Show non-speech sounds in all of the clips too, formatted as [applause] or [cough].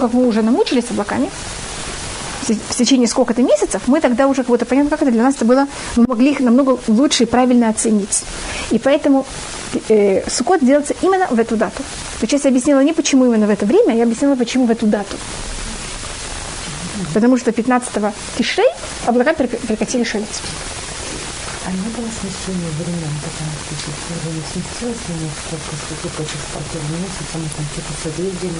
как мы уже намучились с облаками, в течение сколько-то месяцев, мы тогда уже как будто понятно, как это для нас это было, мы могли их намного лучше и правильно оценить. И поэтому э, Сукот делается именно в эту дату. То есть я объяснила не почему именно в это время, я объяснила, почему в эту дату. Потому что 15-го Тишрей облака прекратили шалить. А не было смещения времен, потому что если не сместилось немножко, после против спортивного месяца, мы там типа созвездия.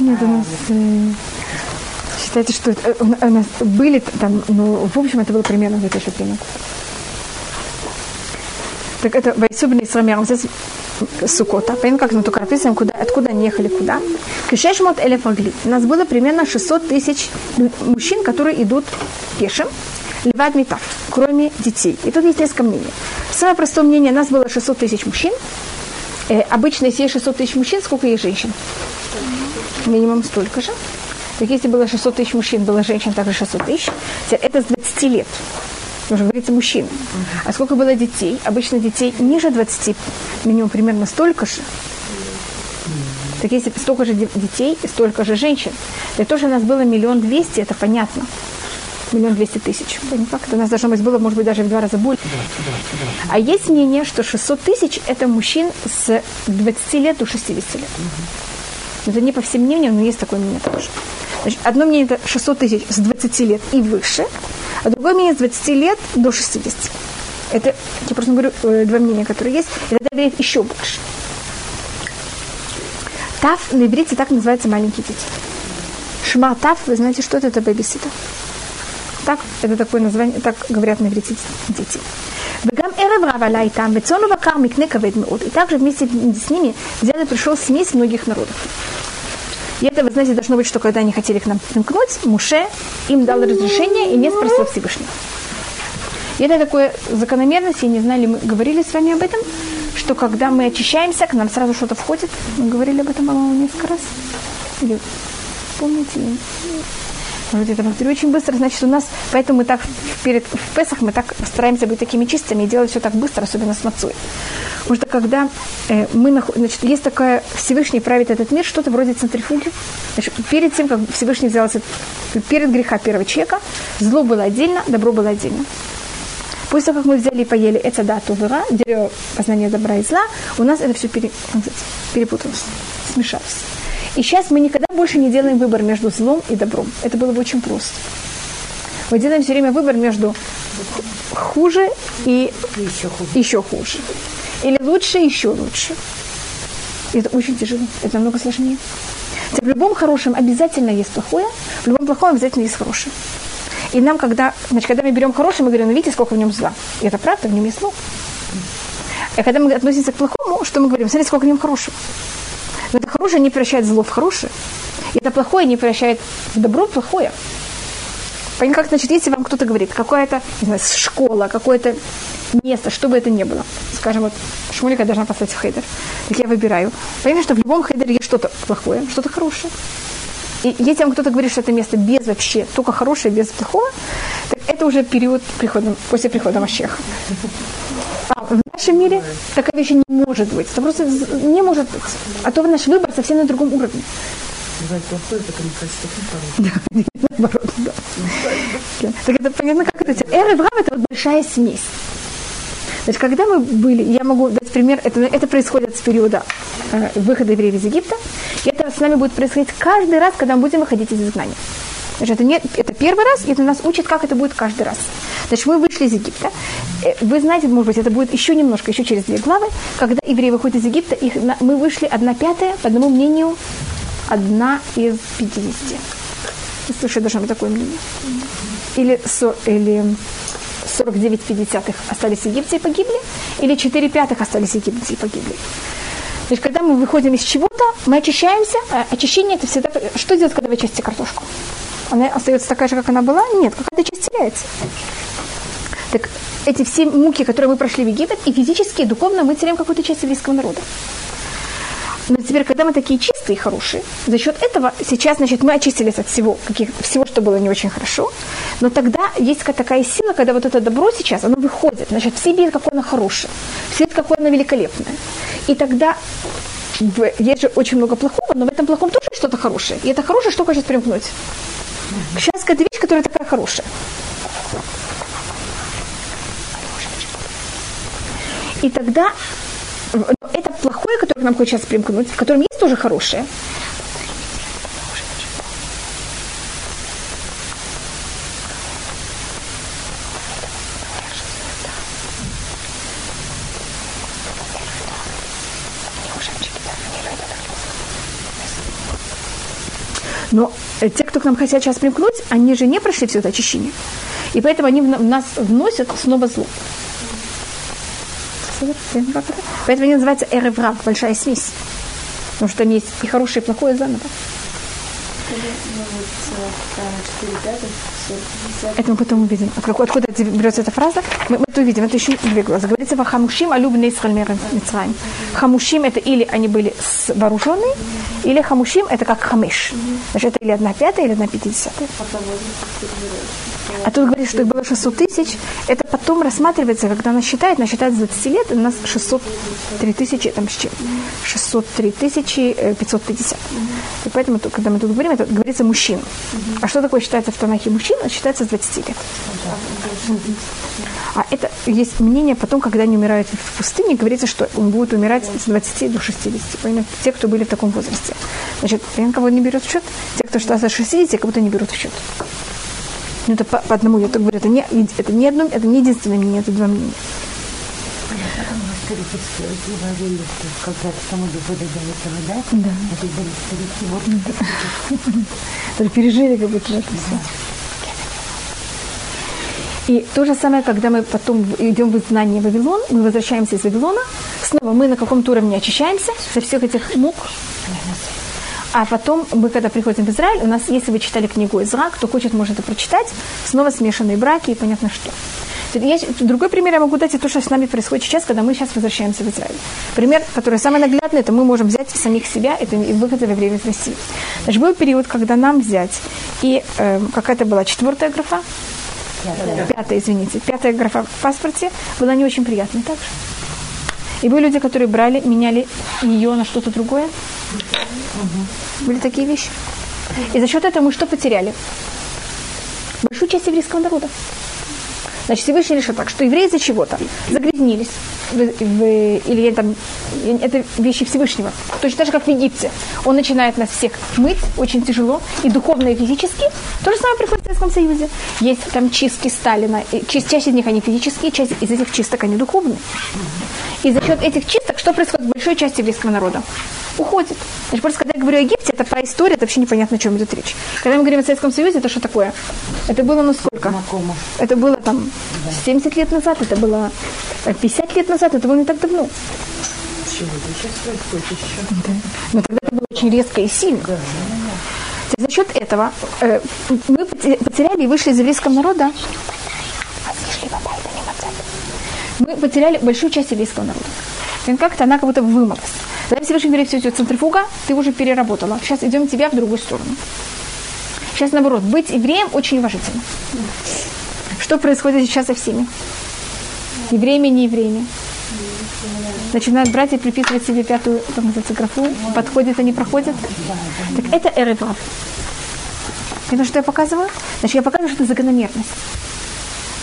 Нет, у нас э, считается, что это, у нас были там, ну, в общем, это было примерно в это же время. Так это Вайсубин Исрамер, здесь Сукота. Понятно, как мы только описываем, куда, откуда они ехали, куда. Кишешмот элеф У нас было примерно 600 тысяч мужчин, которые идут пешим. Леват Митав, кроме детей. И тут есть несколько мнений. Самое простое мнение, нас было 600 тысяч мужчин. Э, обычно, если есть 600 тысяч мужчин, сколько есть женщин? Минимум столько же. Так если было 600 тысяч мужчин, было женщин также 600 тысяч. Это с 20 лет. Уже говорится мужчин. А сколько было детей? Обычно детей ниже 20, минимум примерно столько же. Так если столько же детей, столько же женщин. Того, что у нас было миллион двести, это понятно. Миллион двести тысяч. Как это у нас должно быть было, может быть, даже в два раза больше. А есть мнение, что 600 тысяч – это мужчин с 20 лет до 60 лет. Это не по всем мнениям, но есть такое мнение тоже. Значит, одно мнение это 600 тысяч с 20 лет и выше, а другое мнение с 20 лет до 60. Это, я просто говорю, э, два мнения, которые есть, и тогда говорит еще больше. Тав на иврите так называется маленькие дети. Шма Тав, вы знаете, что это? Это бэбиситер. Так, это такое название, так говорят на иврите дети. Бегам эрев там, вецону вакар микне кавед меот. И также вместе с ними взял и пришел смесь многих народов. И это, вы знаете, должно быть, что когда они хотели к нам примкнуть, Муше им дал разрешение и не спросил Всевышнего. И это такое закономерность, я не знаю, ли мы говорили с вами об этом, что когда мы очищаемся, к нам сразу что-то входит. Мы говорили об этом, по-моему, несколько раз. Или помните? Вот это повторю очень быстро, значит, у нас, поэтому мы так перед, в Песах мы так стараемся быть такими чистыми и делать все так быстро, особенно с мацой. Потому что когда э, мы, значит, есть такое, Всевышний правит этот мир, что-то вроде центрифуги. Значит, перед тем, как Всевышний взялся, перед греха первого человека, зло было отдельно, добро было отдельно. После того, как мы взяли и поели это дату вера, дерево познания добра и зла, у нас это все пере, перепуталось, смешалось. И сейчас мы никогда больше не делаем выбор между злом и добром. Это было бы очень просто. Мы делаем все время выбор между хуже и еще хуже. Еще хуже. Или лучше, еще лучше. И это очень тяжело. Это намного сложнее. В любом хорошем обязательно есть плохое, в любом плохом обязательно есть хорошее. И нам, когда, значит, когда мы берем хорошее, мы говорим, ну видите, сколько в нем зла. И это правда, в нем есть зло. И когда мы относимся к плохому, что мы говорим? Смотрите, сколько в нем хорошего. Но это хорошее не превращает зло в хорошее. И это плохое не превращает в добро плохое. Понятно, как, значит, если вам кто-то говорит, какая-то, школа, какое-то место, что бы это ни было. Скажем, вот Шмулика должна поставить в хейдер. Так я выбираю. Понятно, что в любом хейдере есть что-то плохое, что-то хорошее. И если вам кто-то говорит, что это место без вообще, только хорошее, без плохого, так это уже период прихода, после прихода Машеха. В нашем мире такая вещь не может быть. Это просто не может быть. А то наш выбор совсем на другом уровне. [laughs] Наоборот, да. Так это понятно, как это? Эра Брав это вот большая смесь. Значит, когда мы были, я могу дать пример, это, это происходит с периода э, выхода евреев из Египта, и это с нами будет происходить каждый раз, когда мы будем выходить из изгнания. Значит, это, не, это первый раз, и это нас учит, как это будет каждый раз. Значит, мы вышли из Египта. Э, вы знаете, может быть, это будет еще немножко, еще через две главы, когда евреи выходят из Египта, их, мы вышли одна пятая, по одному мнению, одна из пятидесяти. Слушай, должно быть такое мнение. Или, или 49 пятидесятых остались в Египте и погибли, или 4 пятых остались в Египте и погибли. То есть, когда мы выходим из чего-то, мы очищаемся. А очищение это всегда... Что делать, когда вы чистите картошку? Она остается такая же, как она была? Нет, какая-то часть теряется. Так эти все муки, которые мы прошли в Египет, и физически, и духовно мы теряем какую-то часть еврейского народа. Но теперь, когда мы такие чистые и хорошие, за счет этого сейчас, значит, мы очистились от всего, каких, всего, что было не очень хорошо. Но тогда есть такая сила, когда вот это добро сейчас, оно выходит. Значит, все видят, какое оно хорошее. Все видят, какое оно великолепное. И тогда есть же очень много плохого, но в этом плохом тоже что-то хорошее. И это хорошее, что хочет примкнуть. Сейчас какая-то вещь, которая такая хорошая. И тогда это плохое, которое нам хочет сейчас примкнуть, в котором есть тоже хорошее. Но э, те, кто к нам хотят сейчас примкнуть, они же не прошли все это очищение. И поэтому они в нас вносят снова зло. Поэтому они называются эреврак, большая смесь. Потому что там есть и хорошее, и плохое заново. Это мы потом увидим. Откуда берется эта фраза? Мы, мы это увидим. Это еще две глаза. Говорится Хамушим, а любные Мицраим. Хамушим это или они были вооруженные, или Хамушим это как Хамеш. Значит, это или одна пятая, или одна пятидесятая. А тут говорит, что их было 600 тысяч. Это потом рассматривается, когда она считает, она считает с 20 лет, у нас 603 тысячи, там с чем? 603 тысячи 550. И поэтому, когда мы тут говорим, это говорится мужчин. А что такое считается в Танахе мужчин? Это считается с 20 лет. А это есть мнение потом, когда они умирают в пустыне, говорится, что он будет умирать с 20 до 60. Именно те, кто были в таком возрасте. Значит, кого не берет в счет, те, кто считается 60, как будто не берут в счет. Ну, это по, по одному, я так говорю, это не, это не одно, это не единственное мнение, это два мнения. Да. Это были старики, вот. пережили как будто это И то же самое, когда мы потом идем в знание Вавилон, мы возвращаемся из Вавилона, снова мы на каком-то уровне очищаемся со всех этих мук, а потом мы, когда приходим в Израиль, у нас, если вы читали книгу Изра, кто хочет, может это прочитать, снова смешанные браки и понятно что. Есть, другой пример я могу дать, и то, что с нами происходит сейчас, когда мы сейчас возвращаемся в Израиль. Пример, который самый наглядный, это мы можем взять самих себя, это выход во время из России. Значит, был период, когда нам взять, и э, какая-то была четвертая графа, пятая. пятая, извините, пятая графа в паспорте была не очень приятной также. И были люди, которые брали, меняли ее на что-то другое. Угу. Были такие вещи. И за счет этого мы что потеряли? Большую часть еврейского народа. Значит, Всевышний решил так, что евреи из-за чего-то загрязнились. В, в, или там, это вещи Всевышнего. Точно так же, как в Египте. Он начинает нас всех мыть, очень тяжело, и духовно, и физически. То же самое приходит в Советском Союзе. Есть там чистки Сталина. И часть из них они физические, часть из этих чисток они духовные. И за счет этих чисток что происходит с большой частью еврейского народа? Уходит. Значит, просто когда я говорю о Египте, это про историю, это вообще непонятно, о чем идет речь. Когда мы говорим о Советском Союзе, это что такое? Это было ну сколько? Знакомо. Это было там 70 лет назад, это было 50 лет назад, это было не так давно. Да. Но тогда это было очень резко и сильно. Да, За счет этого э, мы потеряли и вышли из еврейского народа. Мы потеряли большую часть еврейского народа. И как-то она как будто вымылась. Тогда Всевышний говорит, все, все, центрифуга, ты уже переработала. Сейчас идем тебя в другую сторону. Сейчас наоборот, быть евреем очень уважительно. Что происходит сейчас со всеми? Евреями, не евреями. Начинают братья приписывать себе пятую, называется, графу. Подходят, они проходят. Так это эревав. Это что я показываю? Значит, я показываю, что это закономерность.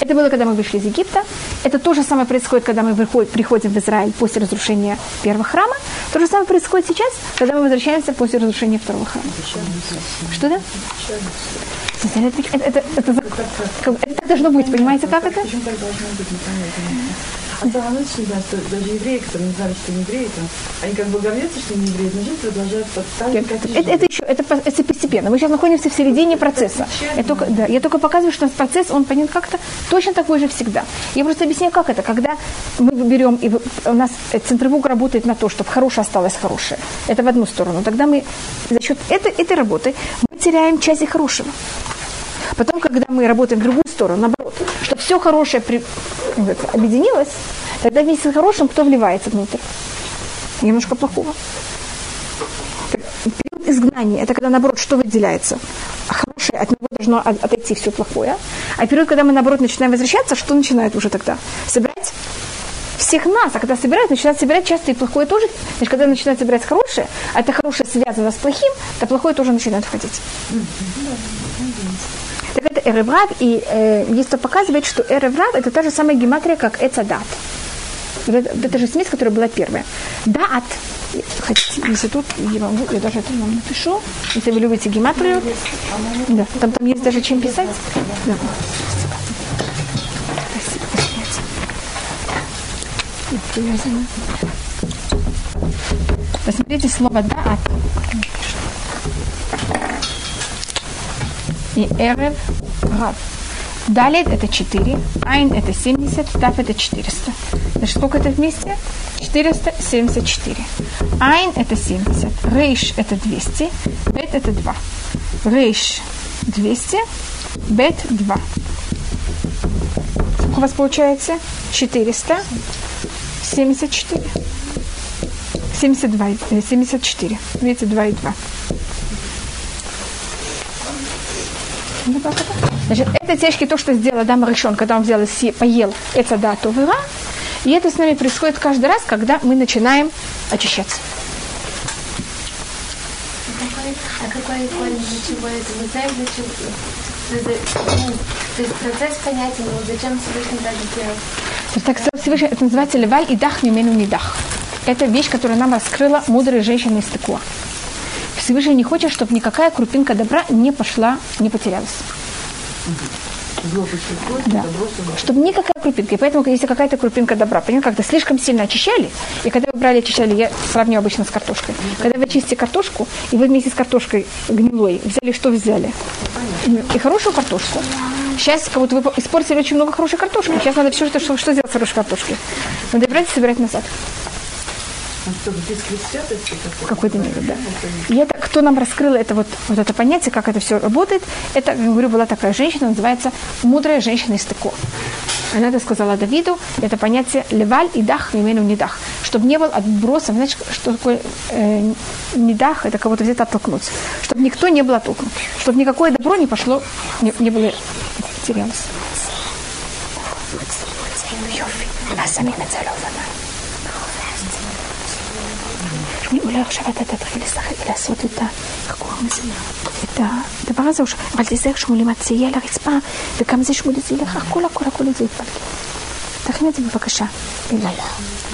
Это было, когда мы вышли из Египта. Это то же самое происходит, когда мы приходим в Израиль после разрушения первого храма. То же самое происходит сейчас, когда мы возвращаемся после разрушения второго храма. Что да? Это, это, это, это, это, должно быть, понимаете, как это? А самое лучшее, да, что даже евреи, которые не знали, что не евреи, там, они как бы гордятся, что не евреи, но жизнь продолжают подставить. Это, это, это еще, это, это постепенно. Мы сейчас находимся в середине процесса. Я только, да, я только показываю, что процесс, он понят как-то точно такой же всегда. Я просто объясняю, как это. Когда мы берем, и у нас центробук работает на то, чтобы хорошее осталось хорошее. Это в одну сторону. Тогда мы за счет этой, этой работы мы теряем часть хорошего. Потом, когда мы работаем в другую сторону, наоборот, чтобы все хорошее при, объединилось, тогда вместе с хорошим кто вливается внутрь? Немножко плохого. Период изгнания – это когда, наоборот, что выделяется? Хорошее, от него должно отойти все плохое. А период, когда мы, наоборот, начинаем возвращаться, что начинает уже тогда? Собирать всех нас, а когда собирают, начинают собирать часто и плохое тоже. Значит, когда начинают собирать хорошее, а это хорошее связано с плохим, то плохое тоже начинает входить. Так это Эреврав, и э, кто показывает, что Эреврав это та же самая гематрия, как Эцадат. Вот это, же смесь, которая была первая. Дат, хотите, если тут, я могу, я даже это вам напишу, если вы любите гематрию. Да, там, там есть даже чем писать. Да. Посмотрите слово «даат». И «эрев» – «рав». Далее это 4, айн это 70, тав это 400. Значит, сколько это вместе? 474. Айн это 70, рейш это 200, бет это 2. Рейш 200, бет 2. Сколько у вас получается? 400, 74. 72, 74. Видите, 2 и 2. Значит, это течки то, что сделал Адам Ришон, когда он взял и поел это дату вера. И это с нами происходит каждый раз, когда мы начинаем очищаться. А какой корень для чего это? Мы знаем, для чего? То есть процесс понятен, но зачем Всевышний так сделал? Так Всевышний, это называется леваль и дах мимену мидах. Это вещь, которую нам раскрыла мудрая женщина из Тыкуа. Всевышний не хочет, чтобы никакая крупинка добра не пошла, не потерялась. Да. Чтобы никакая крупинка. И поэтому, если какая-то крупинка добра, понимаете, как-то слишком сильно очищали, и когда вы брали, очищали, я сравню обычно с картошкой. Когда вы очистите картошку, и вы вместе с картошкой гнилой взяли, что взяли? И хорошую картошку. Сейчас как будто вы испортили очень много хорошей картошки. Сейчас надо все, что, что, что сделать с хорошей картошкой? Надо брать и собирать назад. В какой-то мере, да. И это, кто нам раскрыл это вот, вот это понятие, как это все работает, это, как говорю, была такая женщина, называется мудрая женщина из Теко. Она это сказала Давиду, это понятие леваль и дах, имену не дах. Чтобы не был отбросом, знаешь, что такое э, не дах, это кого-то где-то оттолкнуть. Чтобы никто не был оттолкнут. Чтобы никакое добро не пошло, не, не было терялось. אולי עכשיו אתה תתחיל לשחק, לעשות את ה... איך קוראים לזה? את הדבר הזה, אבל תיזהר שמולי תהיה על הרצפה, וגם זה שמולי זה ילך, הכל הכל הכל זה יתפלגל. תכין את זה בבקשה אליי.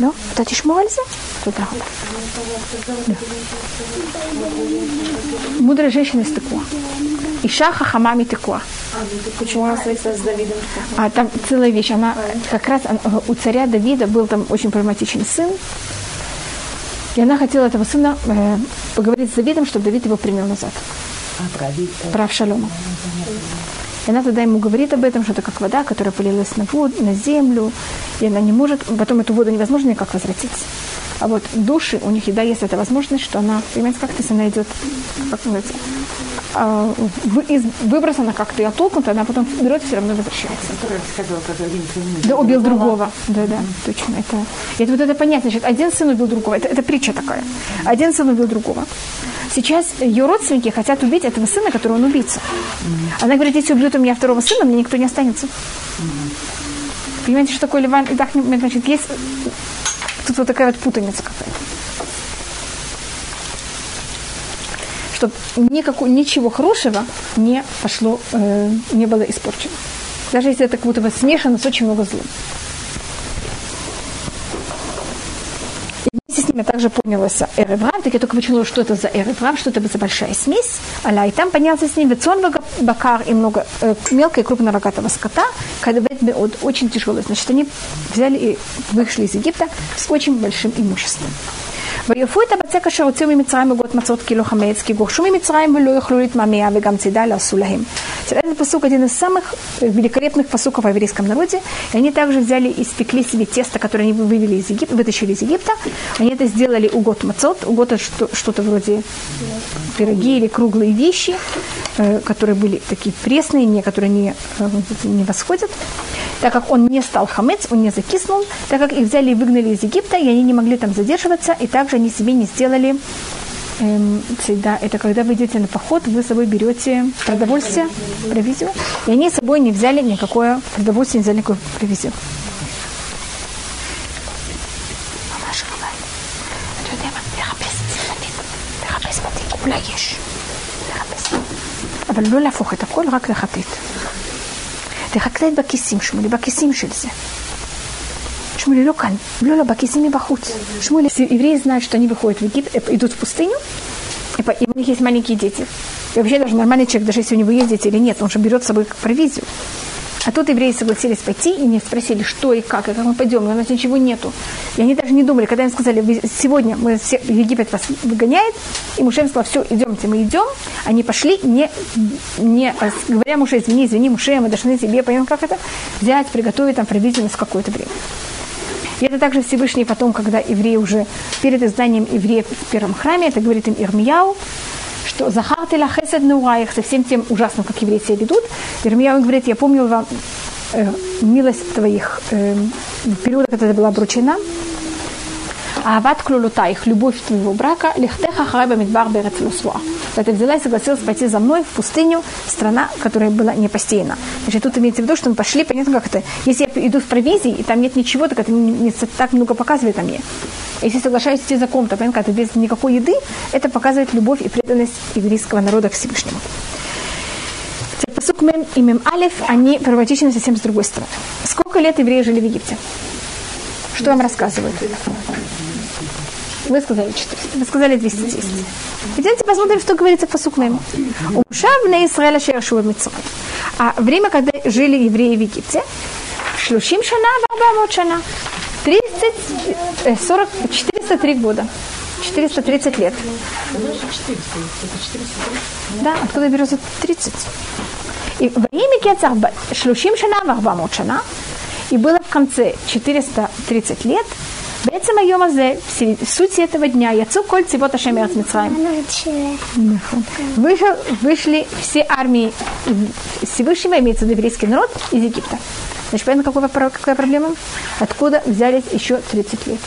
לא? אתה תשמור על זה? תודה רבה. Мудрая женщина из Текуа. Иша хахама Текуа. Почему она встретилась с Давидом? А там целая вещь. Она как раз у царя Давида был там очень проблематичный сын, и она хотела этого сына э, поговорить с Давидом, чтобы Давид его принял назад. А. Про Авшалома. И она тогда ему говорит об этом, что это как вода, которая полилась на, воду, на землю, и она не может, потом эту воду невозможно никак возвратить. А вот души, у них, да, есть эта возможность, что она, понимаете, как если она идет, как называется, а, из выброса она как-то и оттолкнута, она потом берет и все равно возвращается. Да, убил другого. Да, да, точно. Это, это вот это понятно. Значит, один сын убил другого. Это, это притча такая. Один сын убил другого. Сейчас ее родственники хотят убить этого сына, которого он убийца. Она говорит, если убьют у меня второго сына, мне никто не останется. Понимаете, что такое Ливан? Так, значит, есть тут вот такая вот путаница какая-то. Чтобы никакого, ничего хорошего не пошло, э, не было испорчено. Даже если это как будто бы смешано с очень много злом. И вместе с ними также поднялся Эреврам, так я только вычислила, что это за Эреврам, что это за большая смесь. Аля, и там поднялся с ним Вецон Бакар и много э, мелкого и крупного рогатого скота, когда очень тяжелый. Значит, они взяли и вышли из Египта с очень большим имуществом. ויפו את הבצק אשר הוציאו ממצרים בגות מצות קילו חמץ, כי גורשו ממצרים ולא יוכלו להתמהמה, וגם צידה לא עשו лахим. Этот посук один из самых великолепных посуков в еврейском народе. И они также взяли и испекли себе тесто, которое они вывели из Египта, вытащили из Египта. Они это сделали у год мацот. У гота что-то вроде пироги или круглые вещи, которые были такие пресные, некоторые не, не восходят. Так как он не стал хамец, он не закиснул, так как их взяли и выгнали из Египта, и они не могли там задерживаться, и также они себе не сделали Эм, Всегда. это когда вы идете на поход, вы с собой берете продовольствие, провизию. И они с собой не взяли никакое продовольствие, не взяли никакую провизию. אבל לא להפוך את הכל, רק לחטט. לחטט בכיסים, שמולי, בכיסים של זה. Шмули Лёкан, Лёла Бакисими Бахут. Шмули, евреи знают, что они выходят в Египет, идут в пустыню, и у них есть маленькие дети. И вообще даже нормальный человек, даже если у него есть дети или нет, он же берет с собой провизию. А тут евреи согласились пойти и не спросили, что и как, и как мы пойдем, и у нас ничего нету. И они даже не думали, когда им сказали, сегодня мы все, Египет вас выгоняет, и Муше им сказал, все, идемте, мы идем. Они пошли, не, не говоря Муше, извини, извини, Муше, мы должны себе, поймем, как это, взять, приготовить там провизию на какое-то время. И это также Всевышний потом, когда евреи уже перед изданием евреев в первом храме, это говорит им Ирмияу, что Захар ты хесед нураях, со всем тем ужасным, как евреи себя ведут. Ирмияу говорит, я помню вам э, милость твоих э, в период, когда ты была обручена, Ават клулута, их любовь твоего брака, лихтеха хараба мидбар берец лусуа. Ты взяла и согласилась пойти за мной в пустыню, страна, которая была не постеяна. Значит, тут имеется в виду, что мы пошли, понятно, как это. Если я иду в провизии, и там нет ничего, так это не, не так много показывает о мне. Если соглашаюсь идти за ком-то, понятно, это без никакой еды, это показывает любовь и преданность еврейского народа к Всевышнему. Посук Мем и Мем Алиф, они первотечны совсем с другой стороны. Сколько лет евреи жили в Египте? Что вам рассказывают? Вы сказали 400. Вы сказали 210. Идемте посмотрим, что говорится по сукмему. Умшав на Израиля Шершува Мицрай. А время, когда жили евреи в Египте, Шлушим шана, Варбамот шана. 30, 40, 403 года. 430 лет. Да, откуда берется 30? И время Кецах Шлушим шана, Варбамот шана. И было в конце 430 лет, בעצם היום הזה, суть этого дня, יצאו כל צבאות השם מארץ מצרים. Вышел, вышли все армии Всевышнего, имеется в виду еврейский народ, из Египта. Значит, понятно, какая, какая проблема? Откуда взялись еще 30 лет?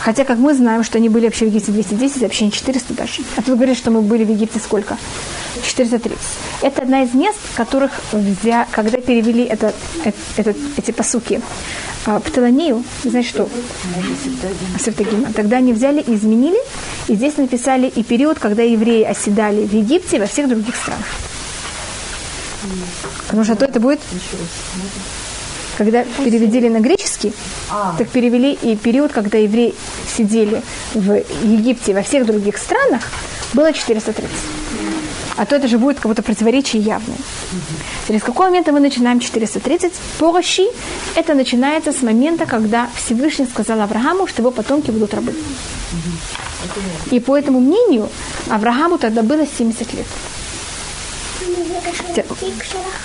Хотя, как мы знаем, что они были вообще в Египте 210, вообще не 400 даже. А тут говорят, что мы были в Египте сколько? 430. Это одна из мест, которых, взя, когда перевели это, это, эти посуки а, Птоломею, знаете что? Септагима. Тогда они взяли и изменили, и здесь написали и период, когда евреи оседали в Египте и во всех других странах. Потому что то это будет когда переведили на греческий, так перевели и период, когда евреи сидели в Египте и во всех других странах, было 430 а то это же будет как будто противоречие явное. Через какой момент мы начинаем 430? Порощи – это начинается с момента, когда Всевышний сказал Аврааму, что его потомки будут рабы. И по этому мнению Аврааму тогда было 70 лет.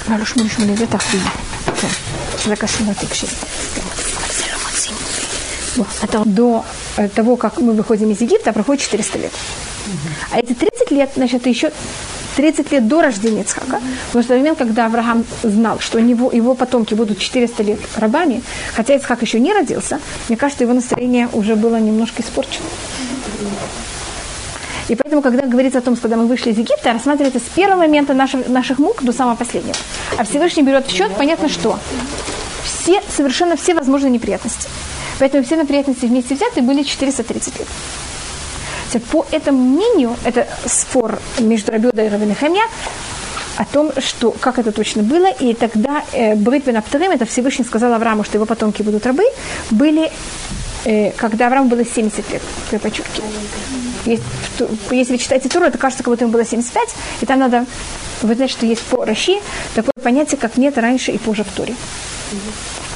Хорошо, мы решим, это так Закашу. До того, как мы выходим из Египта, проходит 400 лет. А эти 30 лет, значит, еще 30 лет до рождения Ицхака, потому что в момент, когда Авраам знал, что у него, его потомки будут 400 лет рабами, хотя Ицхак еще не родился, мне кажется, его настроение уже было немножко испорчено. И поэтому, когда говорится о том, когда мы вышли из Египта, рассматривается с первого момента наших, наших мук до самого последнего. А Всевышний берет в счет, понятно, что все, совершенно все возможные неприятности. Поэтому все неприятности вместе взяты были 430 лет. По этому мнению, это спор между Рабиуда и Равенехемья, о том, что, как это точно было, и тогда э, Брит Бен это Всевышний сказал Аврааму, что его потомки будут рабы, были, э, когда Аврааму было 70 лет, я подчеркиваю. Если вы читаете Туру, это кажется, как будто ему было 75, и там надо, вы знаете, что есть по Раши такое понятие, как нет раньше и позже в Туре.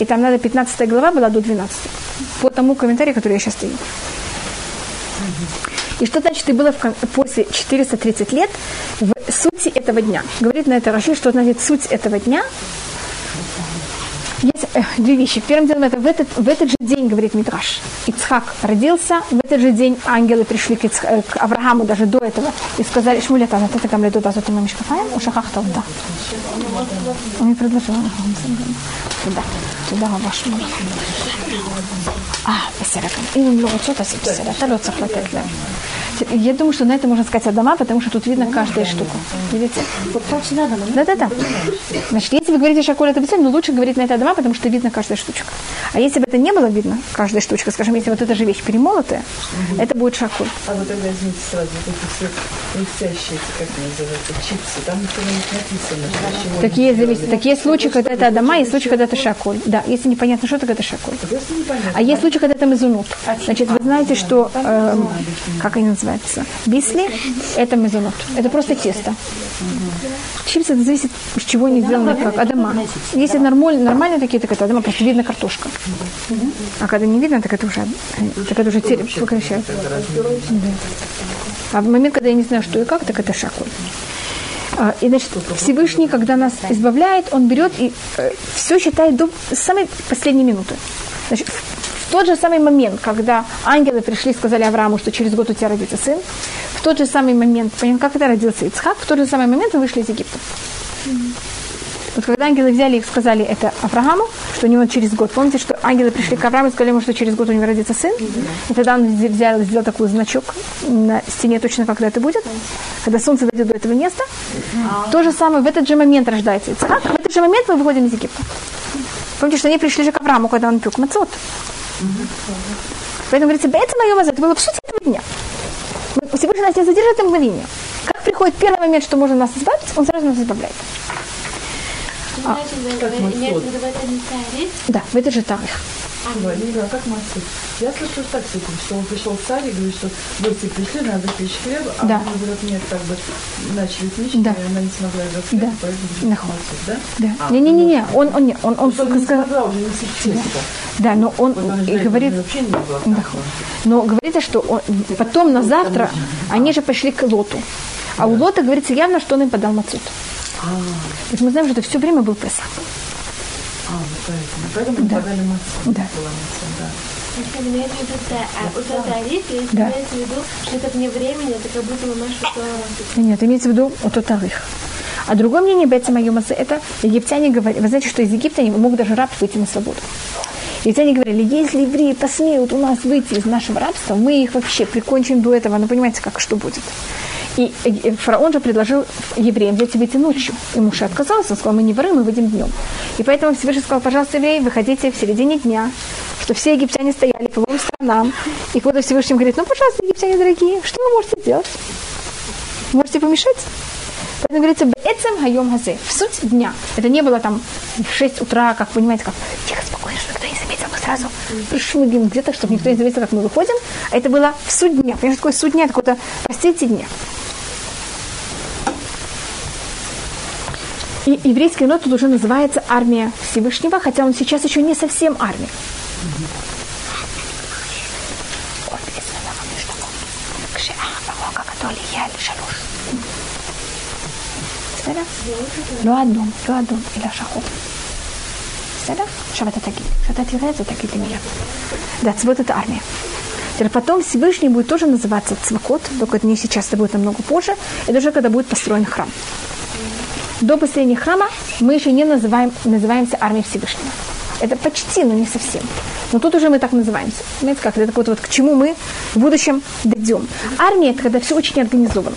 И там надо 15 глава была до 12. По тому комментарию, который я сейчас даю. И что значит и было в, после 430 лет в сути этого дня? Говорит на это Раши, что значит суть этого дня? Есть э, две вещи. Первым делом это в этот, в этот же день, говорит Митраш, Ицхак родился, в этот же день ангелы пришли к, Ицх, э, к Аврааму даже до этого и сказали, Шмуля, та, та, та, там лету, та, та, мамишка, фаем, у шахахта, да. Он мне предложил, да, туда, ваш муж. אה, בסדר. אם הם לא רוצות, אז בסדר, אתה לא צריך לתת להם. Я думаю, что на это можно сказать Адама, потому что тут видно каждая штука. Видите? Да-да-да. Значит, если вы говорите Шаколь, это бесцельно, но лучше говорить на это Адама, потому что видно каждая штучка. А если бы это не было видно, каждая штучка, скажем, если вот эта же вещь перемолотая, это будет Шаколь. А вот тогда, извините, сразу, вот эти все эти, как называются, чипсы, там ничего не написано. Такие, не зависят, такие случаи, когда это Адама, есть случаи, когда это Шаколь. Да, если непонятно, что это Шаколь. Просто непонятно. А есть случаи, когда это мезунут. Значит, вы знаете, что, эм, как они называются, бисли, это мезунут. Это просто тесто. Чипсы, это зависит, из чего они сделаны, как адама. Если нормаль, нормальные такие, так это адама, просто видно картошка. А когда не видно, так это уже, э, так это уже тереп сокращается. А в момент, когда я не знаю, что и как, так это шаколь. А, И значит, Всевышний, когда нас избавляет, он берет и все считает до самой последней минуты. Значит, в тот же самый момент, когда ангелы пришли и сказали Аврааму, что через год у тебя родится сын, в тот же самый момент, понятно, как это родился Ицхак, в тот же самый момент вышли из Египта. Вот когда ангелы взяли и сказали это Аврааму, что у него через год, помните, что ангелы пришли к Аврааму и сказали ему, что через год у него родится сын, и тогда он взял, сделал такой значок на стене точно, когда это будет, когда солнце дойдет до этого места. То же самое, в этот же момент рождается Ицхак, в этот же момент мы выходим из Египта. Помните, что они пришли же к Аврааму, когда он пек мацот. Поэтому говорится, это мое это было в сути этого дня. Всевышний нас не задерживает на мгновение. Как приходит первый момент, что можно нас избавить, он сразу нас избавляет. Вы царит? Да, в это же тарих. Ой, не знаю, как Масуд. Я слышу так себе, что он пришел в и говорит, что гости пришли, надо печь хлеб, а Да. он говорит, нет, как бы начали печь, Да. и она не смогла его хлеб, Да. поэтому Да. пришел Масуд, да? Да. А, Не-не-не, он, он, не, он, он, Он не сказал, смогла уже нести тесто. да, но он он и говорит, вообще не было. Да. Но говорится, что он- потом на завтра они же пошли к Лоту. А у Лота говорится явно, что он им подал мацут. А, мы знаем, что это все время был Песах. Вот поэтому. Поэтому Да. подали Масуд. Да. Была Масуд, да. Если вы имеете в виду а, это царит, если Да. имеете в виду, что это вне времени, это как будто мамаш что Нет, имеется в виду вот тот тарих. А другое мнение Бетса Майомаса, это египтяне говорят, вы знаете, что из Египта они могут даже раб выйти на свободу. Египтяне говорили, если евреи посмеют у нас выйти из нашего рабства, мы их вообще прикончим до этого. Ну, понимаете, как что будет. И э, фараон же предложил евреям взять и выйти ночью. И Муше отказался, он сказал, мы не воры, мы выйдем днем. И поэтому Всевышний сказал, пожалуйста, евреи, выходите в середине дня, что все египтяне стояли по обоим сторонам. И когда Всевышний говорит, ну, пожалуйста, египтяне дорогие, что вы можете сделать? Можете помешать? Поэтому говорится, «Бэцэм хайом хазе». В суть дня. Это не было там в 6 утра, как понимаете, как тихо, спокойно, чтобы никто не заметил, мы сразу пришмыгнем где-то, чтобы никто не заметил, как мы выходим. А это было в суть дня. Понимаете, такое суть дня? Это какое-то простите дня. И еврейский народ тут уже называется армия Всевышнего, хотя он сейчас еще не совсем армия. בסדר? לא אדום, לא אדום, אלא שחור. בסדר? עכשיו אתה תגיד. כשאתה תראה את זה, תגיד לי מיד. Да, цвет это армия. Теперь потом Всевышний будет тоже называться Цвакот, только это не сейчас, это будет намного позже. Это уже когда будет построен храм. До построения храма мы еще не называем, называемся армией Всевышнего. Это почти, но не совсем. Но тут уже мы так называемся. Понимаете, как? Это вот, вот к чему мы в будущем дойдем. Армия – это когда все очень организовано.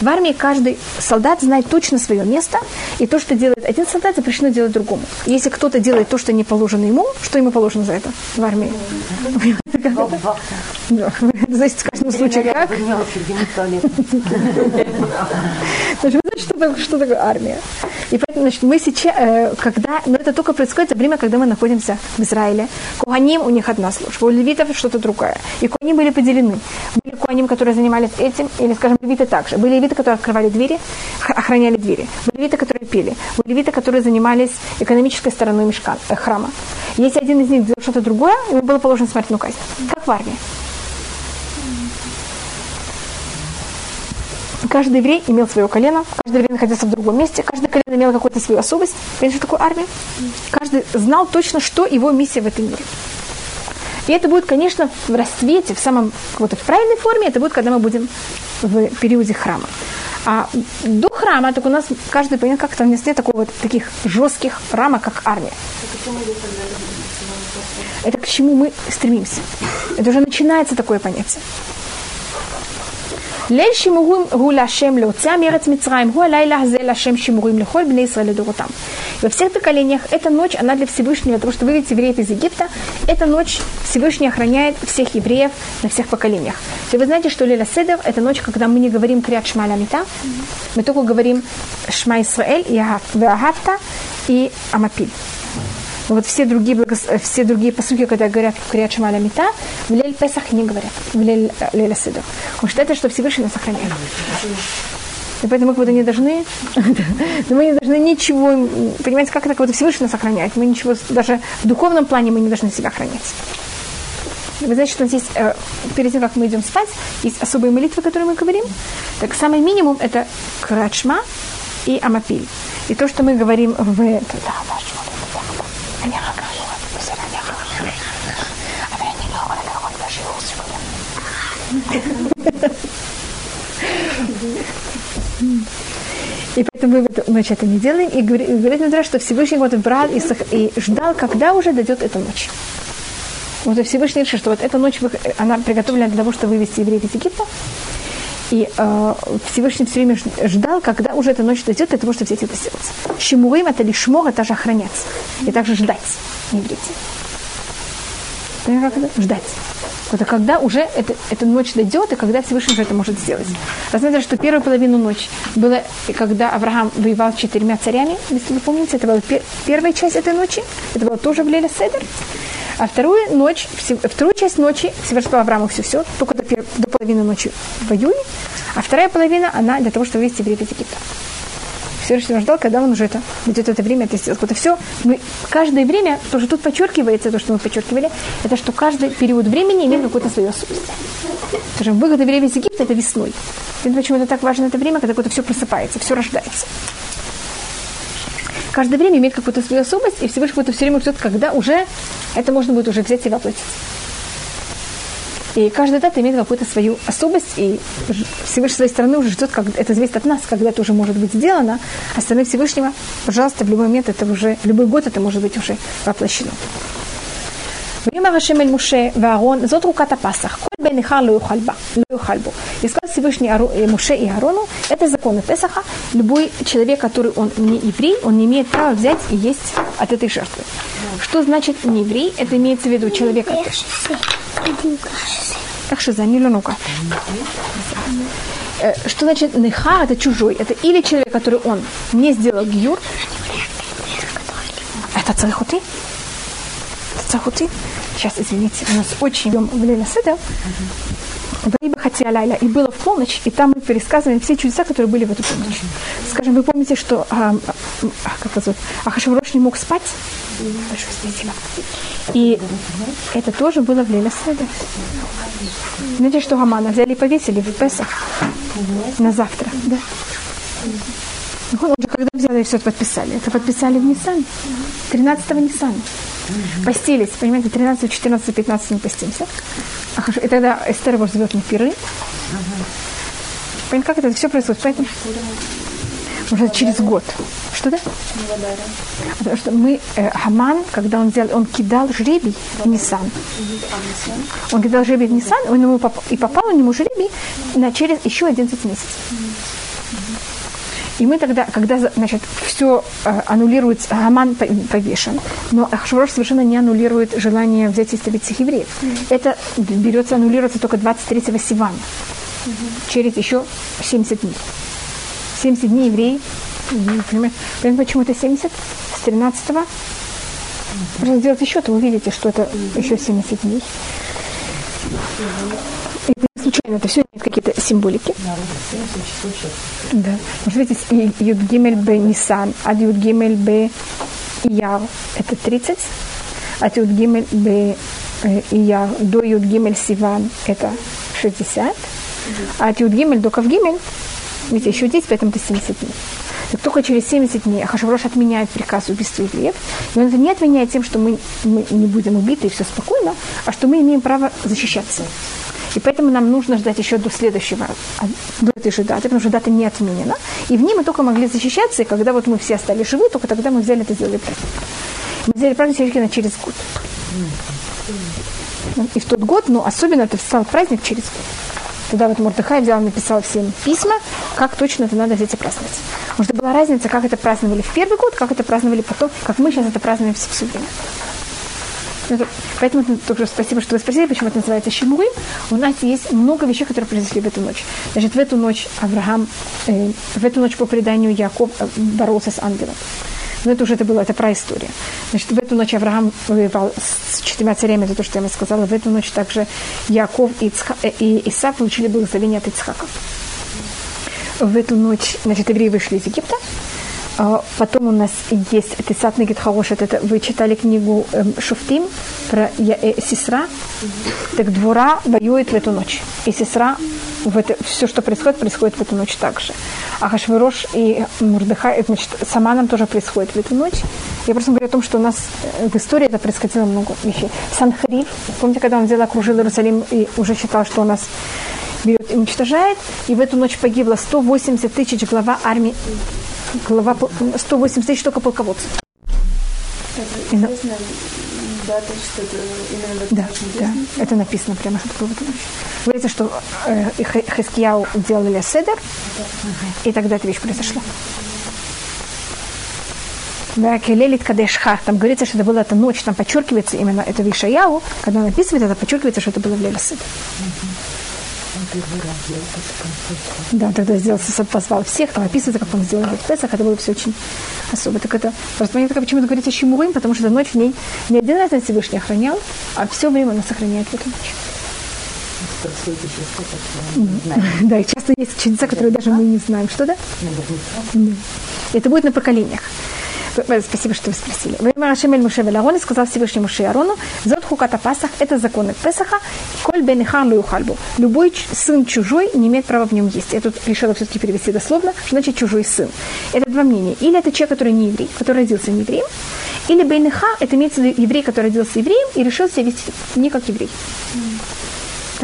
В армии каждый солдат знает точно свое место, и то, что делает один солдат, запрещено делать другому. Если кто-то делает то, что не положено ему, что ему положено за это в армии? Зависит в каждом случае как. Что такое армия. И поэтому, значит, мы сейчас, э, когда, но это только происходит во время, когда мы находимся в Израиле. Куаним у них одна служба, у левитов что-то другое. И куаним были поделены. Были куаним, которые занимались этим, или, скажем, левиты также. Были левиты, которые открывали двери, охраняли двери. Были левиты, которые пели. Были левиты, которые занимались экономической стороной мешка, э, храма. Если один из них делал что-то другое, ему было положено смертную казнь. Как в армии. Каждый еврей имел свое колено, каждый еврей находился в другом месте, каждый колено имел какую-то свою особенность. Понимаете, что такое? Каждый знал точно, что его миссия в этом мире. И это будет, конечно, в расцвете, в самом вот в правильной форме, это будет, когда мы будем в периоде храма. А до храма, так у нас каждый понимает, как там нет такого вот таких жестких рамок, как армия. Это к чему мы стремимся. Это уже начинается такое понятие. ליל שימורים הוא להשם להוציאה מארץ מצרים, הוא הלילה הזה להשם שימורים לכל בני ישראל לדורותם. Во всех поколениях эта ночь, она для Всевышнего, для того, чтобы вывести евреев из Египта, эта ночь Всевышний охраняет всех евреев на всех поколениях. И вы знаете, что Лиля Седер – это ночь, когда мы не говорим Криат Шма Ламита, мы только говорим Шма Исраэль и Ахавта и Амапиль. Вот все другие, благос... все другие посуки, когда говорят в Криат Шма Ламита, в Лель Песах не говорят, в Лель, Леля Седер. Он считает, что Всевышний нас охраняет. И поэтому мы как будто не должны, [laughs] мы не должны ничего, понимаете, как это как будто Всевышний нас охраняет. Мы ничего, даже в духовном плане мы не должны себя охранять. Вы знаете, что здесь, э, перед тем, как мы идем спать, есть особые молитвы, которые мы говорим. Так самый минимум это крачма и амапиль. И то, что мы говорим в... И поэтому мы в эту ночь это не делаем. И говорит, говорит Мидраш, что Всевышний вот брал и, и ждал, когда уже дойдет эта ночь. Вот и Всевышний решил, что вот эта ночь она приготовлена для того, чтобы вывести евреев из Египта. И э, Всевышний все время ждал, когда уже эта ночь дойдет для того, чтобы взять это сделать. Шимурим это лишь шмор, это же охраняться. И также ждать, не евреи. Понимаете, как это? Ждать. Это когда уже это, эта ночь дойдет, и когда Всевышний уже это может сделать. Рассмотрели, что первую половину ночи было, когда Авраам воевал с четырьмя царями, если вы помните, это была пер, первая часть этой ночи, это было тоже в Леле Седер. А вторую ночь, вторую часть ночи сказал Аврааму все-все, только до, до половины ночи воюй, а вторая половина, она для того, чтобы вывести евреев из Египта. Всевышний ждал, когда он уже это, будет это время это сделать. Это все, мы, каждое время, тоже тут подчеркивается то, что мы подчеркивали, это что каждый период времени имеет какую-то свою особенность. Скажем, выход евреев из Египта – это весной. И почему это так важно это время, когда какое-то все просыпается, все рождается. Каждое время имеет какую-то свою особенность, и Всевышний это все время ждет, когда уже это можно будет уже взять и воплотить. И каждая дата имеет какую-то свою особость, и Всевышний своей стороны уже ждет, как это зависит от нас, когда это уже может быть сделано, а стороны Всевышнего, пожалуйста, в любой момент это уже, любой год это может быть уже воплощено. ויאמר השם אל משה ואהרון, זאת רוקת הפסח, Бенихалуюхальба. Э, и сказал Всевышний Муше и Арону, это законы Песаха, любой человек, который он не еврей, он не имеет права взять и есть от этой жертвы. Что значит не еврей? Это имеется в виду человек Так что за миллионука. Э, что значит неха? Это чужой. Это или человек, который он не сделал гюр. Это царихуты. Это царихуты. Сейчас, извините, у нас очень идем в Леля Седер. Ваиба хотя Лайла, и было в полночь, и там мы пересказываем все чудеса, которые были в эту полночь. Скажем, вы помните, что а, а, как это зовут? Ахашеврош не мог спать? Большое спасибо. И это тоже было в Леля Седер. Знаете, что Гамана взяли и повесили в Песах на завтра. Да. Он когда взяли и все это подписали? Это подписали в Ниссан. 13-го Ниссана. Постились, понимаете, 13, 14, 15 мы постимся. А хорошо, и тогда Эстер его зовет на пиры. Понимаете, как это все происходит? Поэтому уже через год. Что да? Потому что мы, э, Хаман, когда он взял, он кидал жребий в Ниссан. Он кидал жребий в Ниссан, он ему поп, и попал у него жребий на через еще 11 месяцев. И мы тогда, когда значит, все э, аннулируется, Аман повешен, но Ахшврош совершенно не аннулирует желание взять и истребить всех евреев. Mm-hmm. Это берется, аннулируется только 23-го Сивана, mm-hmm. через еще 70 дней. 70 дней евреи, понимаете, почему это 70? С 13-го можно сделать еще, то вы увидите, что это еще 70 дней. Случайно, это все имеет какие-то символики. Да. Может быть, Юдгимель Б Нисан, а Юдгимель Б Ияр это 30, а Юдгимель Б Ияр до Юдгимель Сиван это 60, а от Юдгимель до Кавгимель, видите, еще 10, поэтому это 70 дней. Так только через 70 дней Ахашврош отменяет приказ убийства евреев. И он это не отменяет тем, что мы, мы не будем убиты и все спокойно, а что мы имеем право защищаться. И поэтому нам нужно ждать еще до следующего, до этой же даты, потому что дата не отменена. И в ней мы только могли защищаться, и когда вот мы все остались живы, только тогда мы взяли это сделали праздник. Мы взяли праздник Серегина через год. И в тот год, ну, особенно это стал праздник через год. тогда вот Мордыхай взял написал всем письма, как точно это надо взять и праздновать. Потому была разница, как это праздновали в первый год, как это праздновали потом, как мы сейчас это празднуем все время. Это, поэтому это тоже спасибо, что вы спросили, почему это называется Шимуим. У нас есть много вещей, которые произошли в эту ночь. Значит, в эту ночь Авраам, э, в эту ночь по преданию Яков э, боролся с ангелом. Но это уже это было, это про историю. Значит, в эту ночь Авраам воевал с четырьмя царями, это то, что я вам сказала. В эту ночь также Яков и, Ицха, э, и Исаак получили благословение от Ицхака. В эту ночь, значит, евреи вышли из Египта. А потом у нас есть Тесат Нигит Хаошет. Это вы читали книгу эм, Шуфтим про э, сестра. Так двора воюет в эту ночь. И сестра в это, все, что происходит, происходит в эту ночь также. А Хашвирош и Мурдыхай, значит, сама нам тоже происходит в эту ночь. Я просто говорю о том, что у нас э, в истории это происходило много вещей. Санхариф, помните, когда он взял, окружил Иерусалим и уже считал, что у нас берет и уничтожает, и в эту ночь погибло 180 тысяч глава армии, глава 180 тысяч только полководцев. Это известно, да, то, что это именно Да, да, это написано прямо, что такое. Говорится, что э, Хе- Хескияу делали седер, и тогда эта вещь произошла. Да, Келелит Кадешха, там говорится, что это была эта ночь, там подчеркивается именно это в Ишаяу, когда он описывает это, подчеркивается, что это было в Леле Седер. Первый раз делал это Да, тогда сделал, сосед, позвал всех, там описывается, как он сделал в Песах, это было все очень особо. Так это, просто мне почему-то говорится Шимурим, потому что ночь в ней не один раз на Всевышний охранял, а все время он нас сохраняет в эту ночь. Да, и часто есть чудеса, которые даже мы не знаем. Что да? Наверняка. Это будет на поколениях. Э, Спасибо, что вы спросили. Время Рашем Эль Муше Веларон сказал Всевышний Муше Арону, «Зот хуката Пасах» – это законы Песаха, «Коль бен ихан лу юхальбу». Любой сын чужой не имеет права в нем есть. Я тут решила все-таки перевести дословно, что значит чужой сын. Это два мнения. Или это человек, который не еврей, который родился не евреем, или бен иха – это имеется в виду еврей, который родился евреем и решил себя вести не как еврей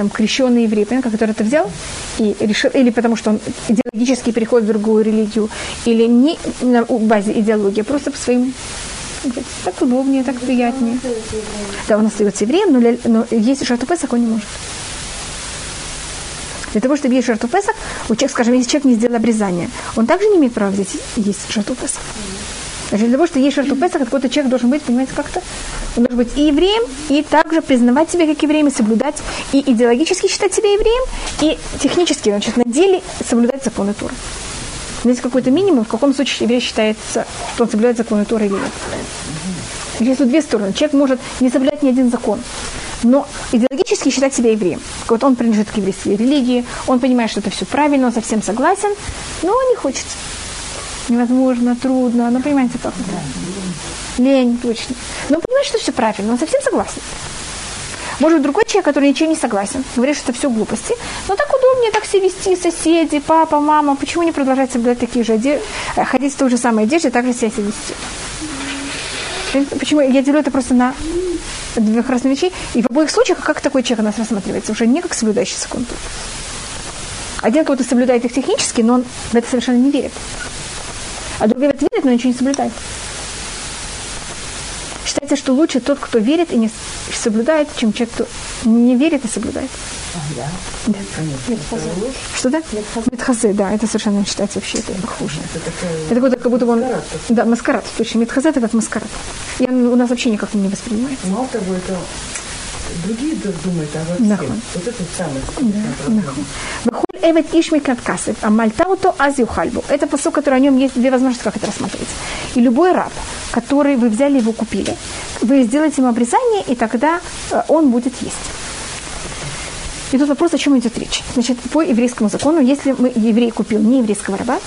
там, крещенный еврей, понятно, который это взял и решил, или потому что он идеологически переходит в другую религию, или не на базе идеологии, а просто по своим так удобнее, так приятнее. Да, он остается евреем, но, но есть жертву Песах он не может. Для того, чтобы есть жертву Песах, у человека, скажем, если человек не сделал обрезание, он также не имеет права взять есть жертву Песах. Значит, для того, чтобы есть жертву Песах, какой-то человек должен быть, понимаете, как-то, он должен быть и евреем, и также признавать себя как евреем, и соблюдать, и идеологически считать себя евреем, и технически, значит, на деле соблюдать законы Торы. Есть какой-то минимум, в каком случае еврей считается, что он соблюдает законы Торы или нет. Есть тут две стороны. Человек может не соблюдать ни один закон, но идеологически считать себя евреем. Вот он принадлежит к еврейской религии, он понимает, что это все правильно, он совсем согласен, но не хочется. Невозможно, трудно, ну понимаете, как это? Лень, точно. Но он понимает, что все правильно, он совсем согласен. Может быть, другой человек, который ничего не согласен, говорит, что это все глупости, но так удобнее так себя вести, соседи, папа, мама, почему не продолжать соблюдать такие же одежды, ходить в той же самой одежде, так же себя вести. Почему я делю это просто на двух разных вещей. И в обоих случаях, как такой человек у нас рассматривается, уже не как соблюдающий. Торы. Один кого-то соблюдает их технически, но он в это совершенно не верит. А другой это верит, но ничего не соблюдает. Считается, что лучше тот, кто верит и не соблюдает, чем человек, кто не верит и соблюдает. А, да? Да. Ложь. Что да? Медхазе, да, это совершенно считается вообще это хуже. Это такая... Это как, как будто он... Маскарад Да, маскарад, точно. Медхазе это как маскарад. И он у нас вообще никак не воспринимается. Мало того, это другие думают обо всем. Вот это самое Нахуй. Вехоль эвет ишмик над касев, а мальтауто ази ухальбу. Это посыл, который о нем есть две возможности, как это рассмотреть. И любой раб, который вы взяли его купили, вы сделаете ему обрезание, и тогда э, он будет есть. И тут вопрос, о чем идет речь. Значит, по еврейскому закону, если мы, еврей купил не еврейского раба,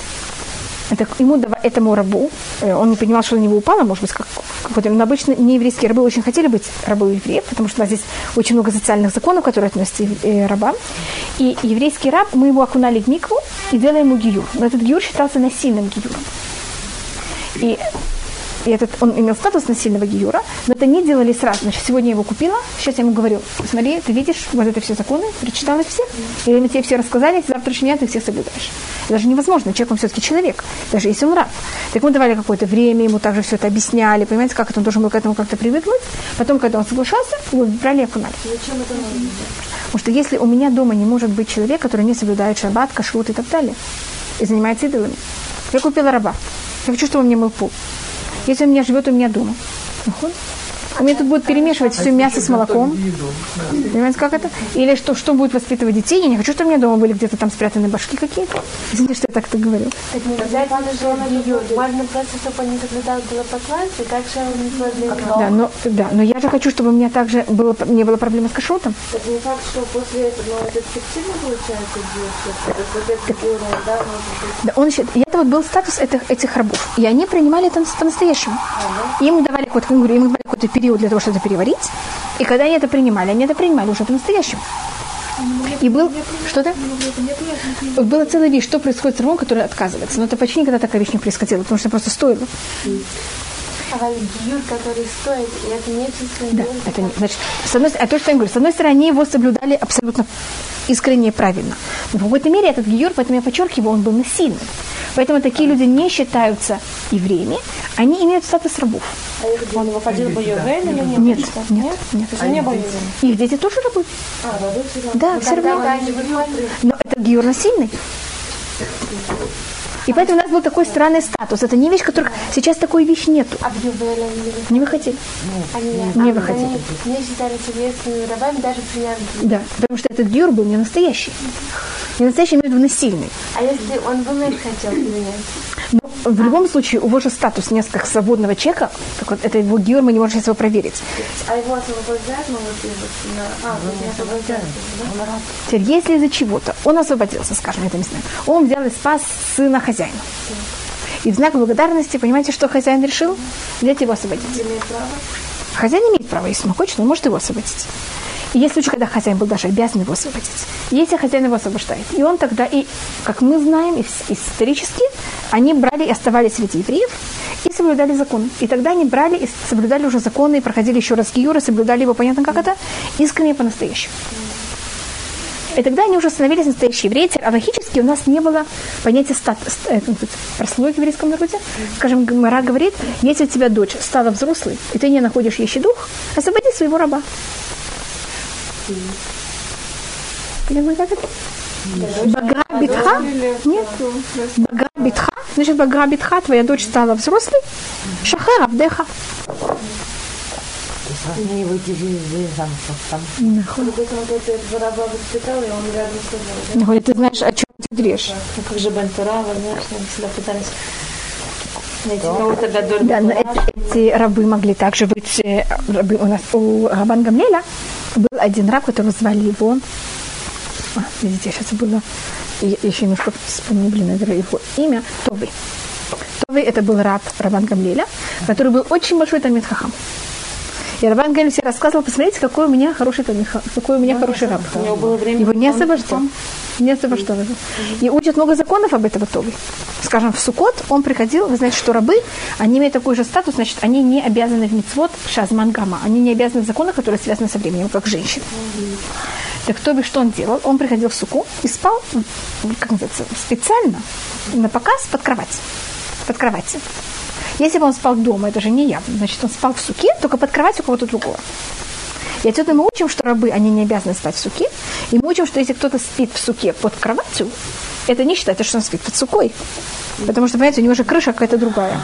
это ему этому рабу, э, он не понимал, что на него упало, может быть, как, какой-то, но обычно нееврейские рабы очень хотели быть рабы евреев, потому что у нас здесь очень много социальных законов, которые относятся к э, рабам. И еврейский раб, мы его окунали в микву и делали ему гиюр. Но этот гиюр считался насильным гиюром. И и этот, он имел статус насильного гиюра, но это не делали сразу. Значит, сегодня я его купила, сейчас я ему говорю, смотри, ты видишь, вот это все законы, прочитал их всех, или мы тебе все рассказали, с завтрашнего дня ты всех соблюдаешь. Это даже невозможно, человек он все-таки человек, даже если он раб. Так мы давали какое-то время, ему также все это объясняли, понимаете, как это он должен был к этому как-то привыкнуть. Потом, когда он соглашался, его брали и окунали. Зачем это нужно? Потому что если у меня дома не может быть человек, который не соблюдает шаббат, кашрут и так далее, и занимается идолами. Я купила раба. Я хочу, чтобы он мне мыл пол. Если он меня живет у меня дома. У меня тут будут перемешивать все мясо с молоком. Понимаете, как это? Или что, что будет воспитывать детей? Я не хочу, чтобы у меня дома были где-то там спрятаны башки какие-то. Извините, что я так-то говорю. Так нельзя Можно просто, чтобы он не соблюдал было по классу, как же не соблюдал. Да, но, да, но я же хочу, чтобы у меня также было, не было проблемы с кашрутом. Это не факт, что после этого ну, это эффективно получается делать. Вот это гуру, да. Да, он еще, это вот был статус этих, этих рабов. И они принимали это по-настоящему. Им давали какой-то, им давали какой-то период для того, чтобы это переварить. И когда они это принимали, они это принимали уже по-настоящему. И был что-то? Было целый вещь, что происходит с рабом, который отказывается. Но это почти никогда такая вещь не происходила, потому что просто стоило. А гиюр, который стоит, и это не чувствует. Да, это не, значит, с одной, а то, что я говорю, с одной стороны, они его соблюдали абсолютно искренне и правильно. Но в какой-то мере этот гиюр, поэтому я подчеркиваю, он был насильный. Поэтому такие люди не считаются евреями, они имеют статус рабов. А он выходил бы Ювель или нет? Нет, нет, нет. То есть он не был евреем? Их дети тоже рабы. А, рабы все равно. Да, все равно. Они Но это гиюр насильный. И поэтому у нас был такой странный статус. Это не вещь, которых сейчас такой вещи нету. а Не выходили. Они Не а, выходили. Не считались советскими рабами даже при. Да, потому что этот гиюр был не настоящий. Не настоящий, имею в виду насильный. А если он умереть хотел принять? Но в любом случае, у него же статус несколько свободного человека. Так вот, это его гиюр, мы не можем сейчас его проверить. А его освобождают. А, вот да? Теперь, если из-за чего-то он освободился, скажем, это не знаю, он взял и спас сына хозяина. И в знак благодарности, понимаете, что хозяин решил? Взять его освободить. Хозяин имеет право, если он хочет, он может его освободить. Есть случаи, когда хозяин был даже обязан его освободить. Если хозяин его освобождает, и он тогда, и как мы знаем ис- исторически, они брали и оставались среди евреев и соблюдали законы. И тогда они брали и соблюдали уже законы, и проходили еще раз гиюры, соблюдали его, понятно, как это, искренне по-настоящему. И тогда они уже становились настоящие евреи. А логически у нас не было понятия стат, ст- э, прослойки в еврейском народе. Скажем, Гмара говорит, если у тебя дочь стала взрослой, и ты не находишь ещё дух, освободи своего раба. Багра битха? Нет. Багра битха? Значит, багра битха, твоя дочь стала взрослой. Шахар абдеха. Не из замуж ты знаешь, о чем ты дрешь? Ну как же Бентура, вы знаешь, мы всегда пытались. Да, эти рабы могли также быть э, рабы у нас у Рабан Гамлеля был один раб, которого звали его. А, видите, сейчас забыла. Я еще немножко вспомню, блин, это его имя. Тови. Тови это был раб Рабан Гамлеля, который был очень большой Талмит Хахам. И Рабан все рассказывал, посмотрите, какой у меня хороший Талмит Ха- какой у меня хороший раб. У него было время. Его не он- освобождал. Не освобождал его. И учат много законов об этого Тови. Скажем, в Сукот он приходил, вы знаете, что рабы, они имеют такой же статус, значит, они не обязаны в мицвод шазман гама. Они не обязаны в законах, которые связаны со временем, как женщины. Так Тоби что он делал? Он приходил в суку и спал, как называется, специально, на показ под кровать. Под кроватью. Если бы он спал дома, это же не явно. Значит, он спал в суке, только под кроватью кого-то другого. И отсюда мы учим, что рабы, они не обязаны спать в суке. И мы учим, что если кто-то спит в суке под кроватью, это не считается, что он спит под сукой. Потому что, понимаете, у него же крыша какая-то другая.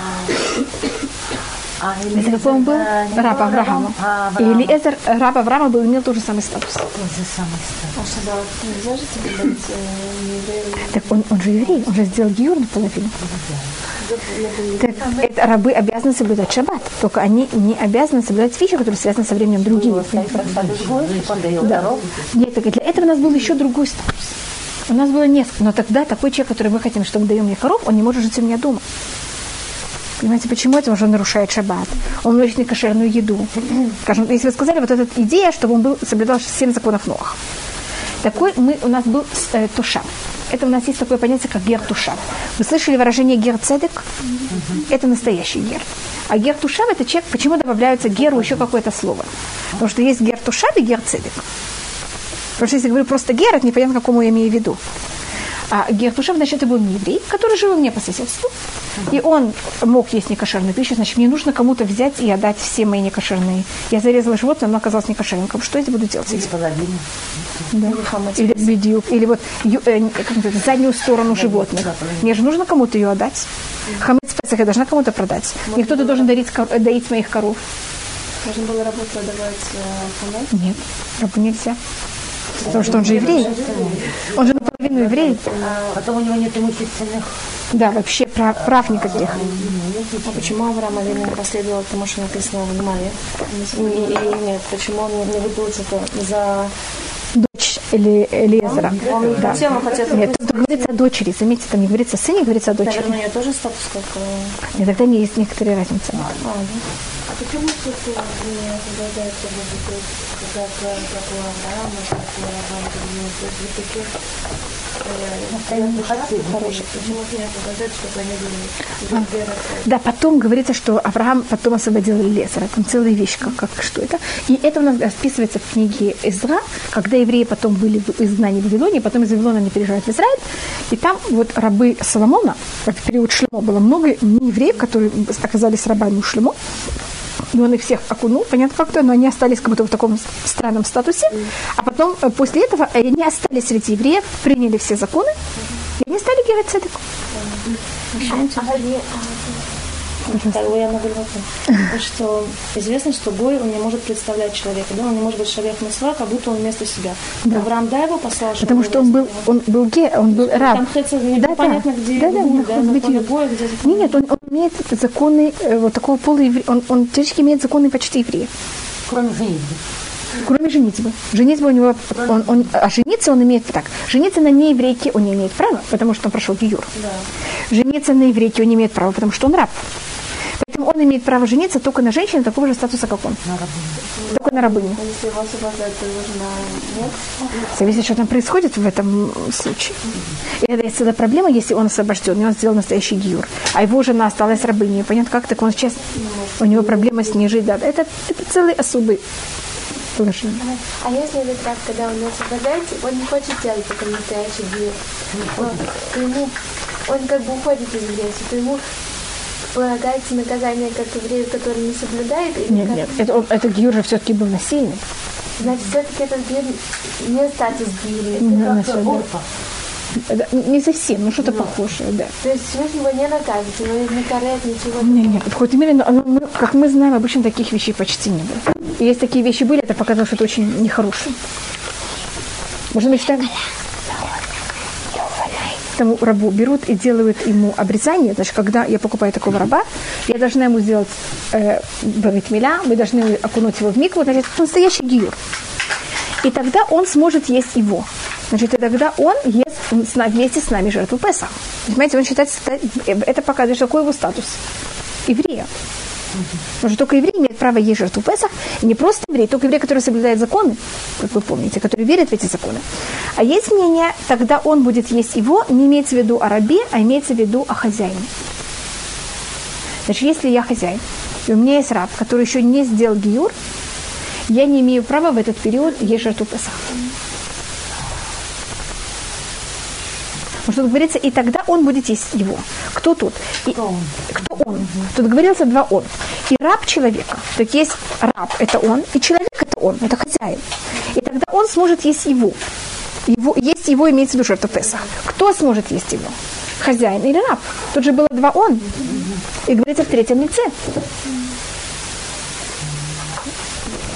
Это какой он был? Раб Авраама. И Элиэзер, раб Авраама, был, имел тот же самый статус. Тот же самый статус. А что, да, вот нельзя же соблюдать э? Так он, он же еврей, он же сделал гиюр наполовину. Так это рабы обязаны соблюдать шаббат, только они не обязаны соблюдать вещи, которые связаны со временем другими. Дает Да. Нет, так и для этого у нас был еще другой статус. У нас было несколько, но тогда такой человек, который мы хотим, чтобы даем мне коров, он не может жить у меня дома. Понимаете, почему это? Он нарушает шаббат. Он носит некошерную еду. [clears throat] Скажем, если вы сказали, вот эта идея, чтобы он был, соблюдал семь законов Ноах. Такой мы, у нас был э, тушав. Это у нас есть такое понятие, как гер тушав. Вы слышали выражение гер цедек? Это настоящий гер. А гер тушав это человек, почему добавляются геру еще какое-то слово? Потому что есть гер тушав и гер цедек. Потому что если я говорю просто гер, это непонятно, какому я имею в виду. А гер тушав, значит, это был еврей, который жил у меня по соседству. И он мог есть некошерную пищу, значит, мне нужно кому-то взять и отдать все мои некошерные. Я зарезала животное, оно оказалось некошерным. Что я буду делать с этим? Половину. Да. Или бедюк, или вот э, заднюю сторону животных. Мне же нужно кому-то ее отдать. Хамец Песах я должна кому-то продать. Не кто-то должен дарить, э, доить моих коров. Можно было работу давать э. Нет, рабу нельзя. Потому что он же еврей. Он же наполовину еврей. Потом у него нет имущественных. Да, вообще прав, прав никаких. А почему Авраам Авину не последовал тому, что написано в Гмаре? И, и нет, почему он не выплатил за... Дочь Эли, Элиезера. Он Да. он хотел Нет, тут говорится о дочери. Заметьте, там не говорится о сыне, говорится о дочери. Наверное, у нее тоже статус как... И тогда не есть некоторые разницы. А, да. Почему тут не соблюдается вот как, Да, потом говорится, что Авраам потом освободил Лесера. Там целая вещь, как, как что это. И это у нас описывается в книге Эзра, когда евреи потом были в изгнании в Вавилоне, потом из Вавилона они переезжают в Израиль. И там вот рабы Соломона, в период Шлемо было много неевреев, которые оказались рабами у Шлемо. И он их всех окунул, понятно как-то, но они остались как будто в таком странном статусе. А потом, э, после этого, э, они остались среди евреев, приняли все законы, и они стали герать бы я могу вопрос. Что известно, что Гой, он не может представлять человека, да, он не может быть человек Мисва, как будто он вместо себя. Авраам, да, его послал, чтобы Потому что он был, он был ге, он был раб. Там хотя не Да, понятно, да. где Да, да, Гуй, да, законы быть Гоя, где законы Нет, он, он имеет законы э, вот такого полуеврея. Он, он теоретически имеет законы почти еврея. Кроме женитьбы. Кроме женитьбы. Женитьба у него, он, он, а жениться он имеет так. Жениться на нееврейке он не имеет права, потому что он прошел гиюр. Жениться на еврейке он не имеет права, потому что он раб. Поэтому он имеет право жениться только на женщине такого же статуса, как он. Только на рабыню. Если его освобождать, то нужно нет. Зависит, что там происходит в этом случае. И это есть целая проблема, если он освобожден, и он сделал настоящий гиюр, а его жена осталась рабыней. Понятно, как так он сейчас, у него проблема с ней жить. Да, это, это целый особый положение. А если этот раб, когда он освобождается, он не хочет делать такой настоящий ему, он как бы уходит из еврейства, то ему полагается наказание как еврею, который не соблюдает, или Нет, как? нет, это, это гиюр же все-таки был насильный. Значит, все-таки этот гир не статус гири. Не, насильный. Это не совсем, ну что-то похожее, да. То есть Всевышний его не наказывает, у него не карет, ничего. Не, нет, в какой-то мере, но оно- мы- как мы знаем, обычно таких вещей почти не было. И если такие вещи были, это показало, что это очень нехорошее. Можно быть так? Тому рабу берут и делают ему обрезание. Значит, когда я покупаю такого раба, я должна ему сделать э, баритмиля, мы должны окунуть его в микву, значит, настоящий гиюр. И тогда он сможет есть его. Значит, и тогда он ест вместе с нами жертву Песах. Понимаете, он считается, это показывает, какой его статус. Еврея. Потому что только еврей имеет право есть жертву Песах, и не просто еврей, только еврей, который соблюдает законы, как вы помните, который верит в эти законы. А есть мнение, тогда он будет есть его, не имеется в виду о рабе, а имеется в виду о хозяине. Значит, если я хозяин, и у меня есть раб, который еще не сделал гиюр, я не имею права в этот период есть жертву Песах. Потому что тут говорится, и тогда он будет есть его. Кто тут? И- Кто он? кто он? Тут говорится два он. И раб человека. Так есть раб, это он, и человек это он, это хозяин. И тогда он сможет есть его. его есть его имеется в виду жертва Песах. Кто сможет есть его? Хозяин или раб? Тут же было два он. И говорится в третьем лице.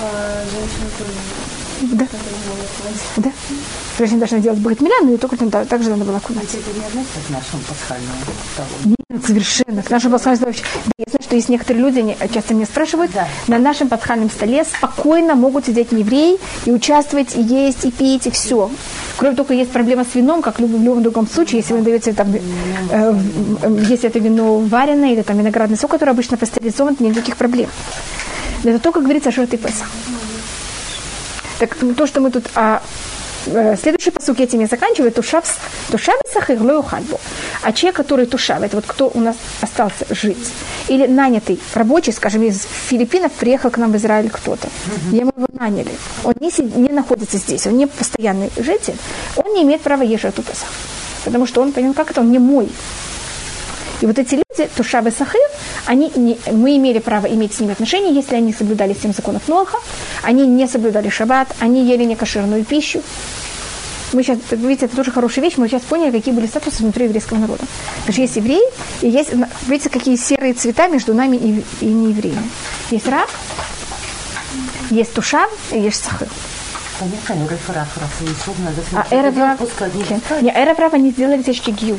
А женщина Да. Да. Женщина должна делать бритмиля, но и только там также надо было окунать. Это не относится к нашему пасхальному. Нет, совершенно. К нашему пасхальному вообще. Да, я знаю, что есть некоторые люди, они часто меня спрашивают, Да. на нашем пасхальном столе спокойно могут сидеть евреи и участвовать, и есть, и пить, и все. Кроме только есть проблема с вином, как в любом, другом случае, если вы даете там, э, э, если это вино вареное или там виноградный сок, который обычно пастеризован, нет никаких проблем. Но это только говорится о жертве Песах. Так то, что мы тут... А, следующий посук этим я заканчиваю. Тушав, тушав и сахар хальбу. А человек, который тушав, это вот кто у нас остался жить. Или нанятый рабочий, скажем, из Филиппинов приехал к нам в Израиль кто-то. И мы его наняли. Он не, не находится здесь, он не постоянный житель. Он не имеет права жертву Песах. Потому что он, понимаете, как это, он не мой. И вот эти люди, Тушабы Сахир, они не- мы имели право иметь с ними отношения, если они соблюдали семь законов Ноха, они не соблюдали шаббат, они ели некошерную пищу. Мы сейчас, видите, это тоже хорошая вещь, мы сейчас поняли, какие были статусы внутри еврейского народа. Потому что есть евреи, и есть, видите, какие серые цвета между нами и, и неевреями. Есть раб, есть тушав и есть сахар. Ну, А рав, пускай не сделали течки гью.